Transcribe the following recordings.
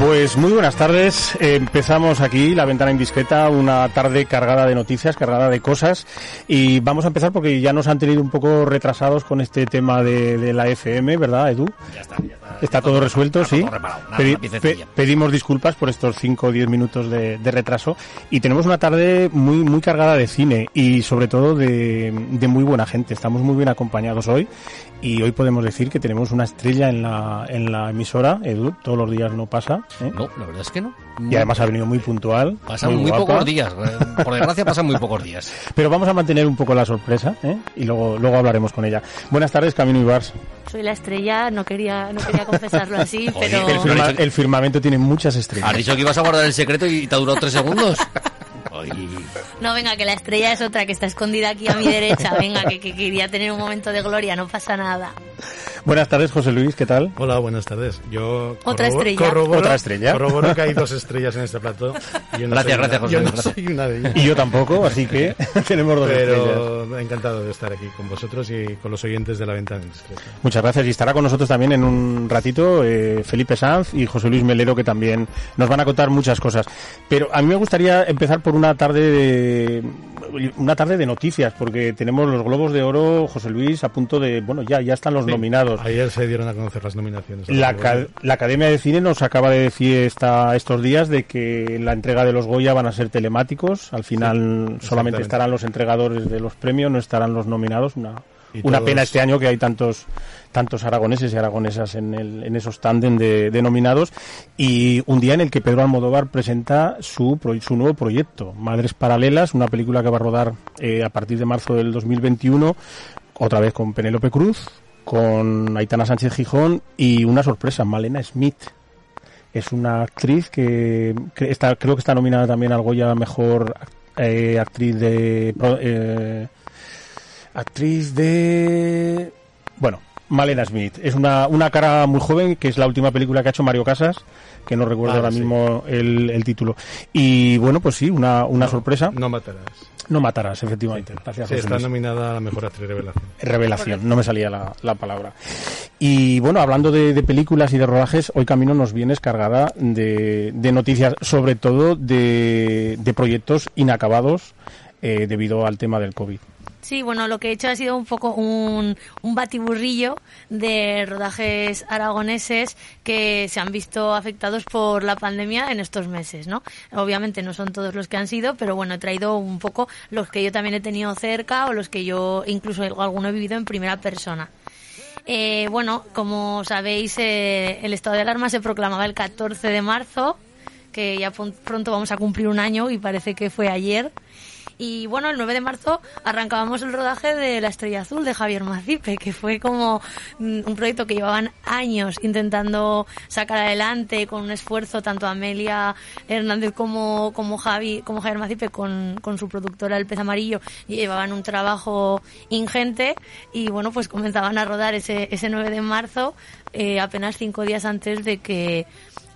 Pues muy buenas tardes. Empezamos aquí la ventana indiscreta, una tarde cargada de noticias, cargada de cosas. Y vamos a empezar porque ya nos han tenido un poco retrasados con este tema de, de la FM, ¿verdad, Edu? Ya está, ya está. Está todo resuelto, Está sí. todo reparado. Nada, Pedi- una piececilla. pe- pedimos disculpas por estos 5 o 10 minutos de, de retraso. Y tenemos una tarde muy, muy cargada de cine y sobre todo de, de muy buena gente. Estamos muy bien acompañados hoy. Y hoy podemos decir que tenemos una estrella en la, en la emisora, Edu. Todos los días no pasa. ¿eh? No, la verdad es que no. Y además ha venido muy puntual. Pasan muy, pocos días. eh, Por desgracia pasan muy pocos días. Pero vamos a mantener un poco la sorpresa ¿eh? y luego, luego hablaremos con ella. Buenas tardes, Camino Ibars. Soy la estrella, no quería, no quería confesarlo así, Joder, pero... El, firma- el firmamento tiene muchas ¿Has estrellas. dicho que ibas a guardar el secreto y te ha durado tres segundos? No, venga, que la estrella es otra que está escondida aquí a mi derecha. Venga, que quería tener un momento de gloria, no pasa nada. Buenas tardes, José Luis, ¿qué tal? Hola, buenas tardes. Yo Otra estrella. corroboro- Otra estrella. Corroboro que hay dos estrellas en este plato. y yo no Gracias, gracias, una- José Yo Luis, no gracias. soy una de ellas. Y yo tampoco, así que tenemos dos estrellas. Pero encantado de estar aquí con vosotros y con los oyentes de la ventana indiscreta. Muchas gracias. Y estará con nosotros también en un ratito eh, Felipe Sanz y José Luis Melero, que también nos van a contar muchas cosas. Pero a mí me gustaría empezar por una tarde de una tarde de noticias, porque tenemos los Globos de Oro, José Luis, a punto de, bueno, ya, ya están los Sí, nominados. Ayer se dieron a conocer las nominaciones. La, la Academia de Cine nos acaba de decir esta, estos días de que la entrega de los Goya van a ser telemáticos. Al final solamente estarán los entregadores de los premios, no estarán los nominados. Una, Y una todos- pena este año que hay tantos tantos aragoneses y aragonesas en, esos tándem de, de nominados y un día en el que Pedro Almodóvar presenta su, su nuevo proyecto, Madres Paralelas, una película que va a rodar eh, a partir de marzo del 2021, otra vez con Penélope Cruz, con Aitana Sánchez Gijón y una sorpresa, Malena Smith. Es una actriz que, que está, creo que está nominada también al Goya Mejor eh, Actriz de... eh, actriz de... Bueno, Malena Smith. Es una, una cara muy joven, que es la última película que ha hecho Mario Casas, que no recuerdo Ah, ahora sí. mismo el, el título. Y bueno, pues sí, una, una sorpresa. No matarás. No matarás, efectivamente. Gracias, Sí, está Luis. nominada a la mejor actriz revelación. Revelación, no me salía la, la palabra. Y bueno, hablando de, de películas y de rodajes, hoy Camino nos vienes cargada de, de noticias, sobre todo de, de proyectos inacabados eh, debido al tema del COVID. Sí, bueno, lo que he hecho ha sido un poco un, un batiburrillo de rodajes aragoneses que se han visto afectados por la pandemia en estos meses, ¿no? Obviamente no son todos los que han sido, pero bueno, he traído un poco los que yo también he tenido cerca o los que yo incluso alguno he vivido en primera persona. Eh, bueno, como sabéis, eh, el estado de alarma se proclamaba el 14 de marzo, que ya pronto vamos a cumplir un año y parece que fue ayer. Y bueno, el 9 de marzo arrancábamos el rodaje de La Estrella Azul de Javier Macipe, que fue como mm, un proyecto que llevaban años intentando sacar adelante con un esfuerzo tanto Amelia Hernández como, como Javi, como Javier Macipe con, con su productora El Pez Amarillo llevaban un trabajo ingente y bueno, pues comenzaban a rodar ese, ese 9 de marzo eh, apenas cinco días antes de que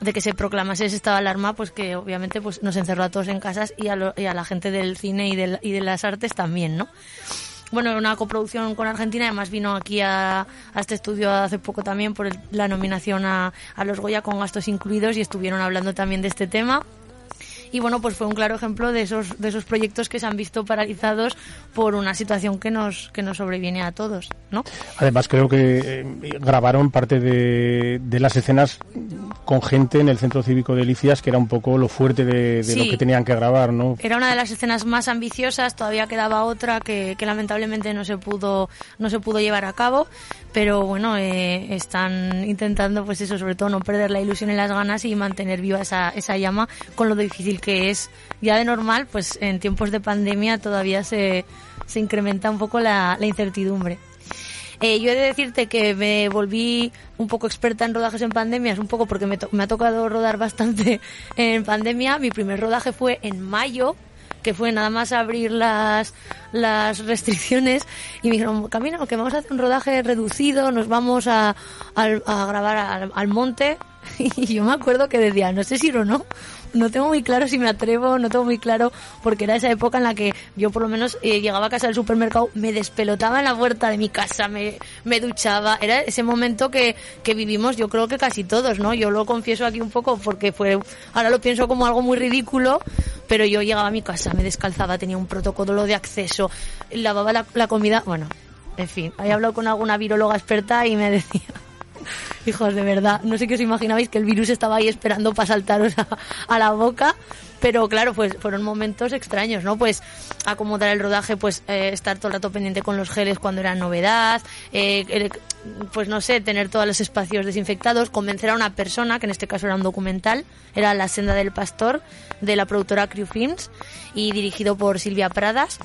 de que se proclamase ese estado de alarma, pues que obviamente pues nos encerró a todos en casas y a, lo- y a la gente del cine y, y de las artes también, ¿no? Bueno, una coproducción con Argentina, además vino aquí a, a este estudio hace poco también por el- la nominación a, a los Goya con gastos incluidos y estuvieron hablando también de este tema. Y bueno, pues fue un claro ejemplo de esos, de esos proyectos que se han visto paralizados por una situación que nos, que nos sobreviene a todos, ¿no? Además, creo que eh, grabaron parte de, de las escenas con gente en el Centro Cívico de Licias, que era un poco lo fuerte de, de Sí. lo que tenían que grabar, ¿no? Era una de las escenas más ambiciosas, todavía quedaba otra que, que lamentablemente no se pudo no se pudo llevar a cabo, pero bueno, eh, están intentando pues eso, sobre todo no perder la ilusión y las ganas y mantener viva esa, esa llama con lo difícil que es. Ya de normal, pues en tiempos de pandemia todavía se, se incrementa un poco la, incertidumbre. Eh, yo he de decirte que me volví un poco experta en rodajes en pandemia, es un poco porque me, to- me ha tocado rodar bastante en pandemia. Mi primer rodaje fue en mayo, que fue nada más abrir las, las restricciones y me dijeron, Camino, que vamos a hacer un rodaje reducido, nos vamos a, a grabar al, al monte. Y yo me acuerdo que decía, no sé si ir o no, no tengo muy claro si me atrevo, no tengo muy claro, porque era esa época en la que yo por lo menos eh, llegaba a casa del supermercado, me despelotaba en la puerta de mi casa, me, me duchaba, era ese momento que, que vivimos yo creo que casi todos, ¿no? Yo lo confieso aquí un poco porque fue, ahora lo pienso como algo muy ridículo, pero yo llegaba a mi casa, me descalzaba, tenía un protocolo de acceso, lavaba la, la comida, bueno, en fin, había hablado con alguna viróloga experta y me decía, hijos, de verdad, no sé qué os imaginabais que el virus estaba ahí esperando para saltaros a, la boca, pero claro, pues fueron momentos extraños, ¿no? Pues acomodar el rodaje, pues eh, estar todo el rato pendiente con los geles cuando era novedad, eh, pues no sé, tener todos los espacios desinfectados, convencer a una persona, que en este caso era un documental, era La senda del pastor, de la productora Crew Films, y dirigido por Silvia Pradas.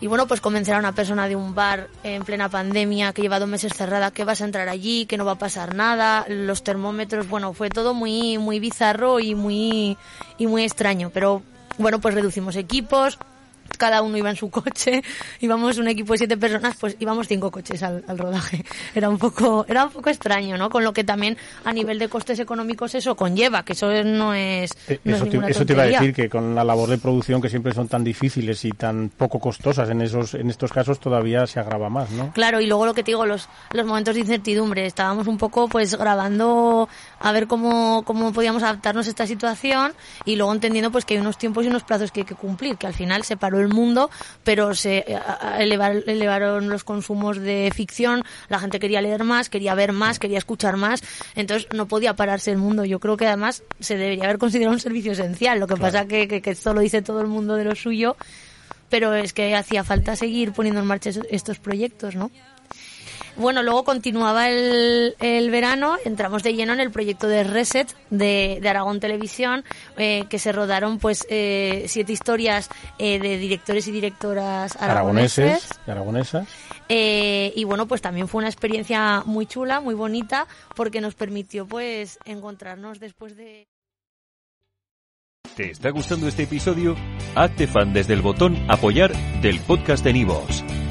Y bueno, pues convencer a una persona de un bar en plena pandemia que lleva dos meses cerrada que vas a entrar allí, que no va a pasar nada, los termómetros, bueno, fue todo muy, muy bizarro y muy, y muy extraño. Pero bueno, pues reducimos equipos, cada uno iba en su coche, íbamos un equipo de siete personas, pues íbamos cinco coches al, al rodaje. Era un poco, era un poco extraño, ¿no? Con lo que también a nivel de costes económicos eso conlleva, que eso no es, Eh, no es Eso te, ninguna eso te iba a decir que con la labor de producción que siempre son tan difíciles y tan poco costosas en esos en estos casos todavía se agrava más, ¿no? Claro, y luego lo que te digo, los, los momentos de incertidumbre. Estábamos un poco pues grabando a ver cómo, cómo podíamos adaptarnos a esta situación y luego entendiendo pues que hay unos tiempos y unos plazos que hay que cumplir, que al final se paró el mundo, pero se eh, elevar- elevaron los consumos de ficción, la gente quería leer más, quería ver más, quería escuchar más, entonces no podía pararse el mundo. Yo creo que además se debería haber considerado un servicio esencial, lo que pasa que, que, que esto lo dice todo el mundo de lo suyo, pero es que hacía falta seguir poniendo en marcha es- estos proyectos, ¿no? Bueno, luego continuaba el, el verano, entramos de lleno en el proyecto de Reset de, de Aragón Televisión, eh, que se rodaron pues eh, siete historias eh, de directores y directoras aragoneses. Aragoneses y. Eh, y bueno, pues también fue una experiencia muy chula, muy bonita, porque nos permitió pues encontrarnos después de... ¿Te está gustando este episodio? Hazte fan desde el botón Apoyar del podcast de Nivos.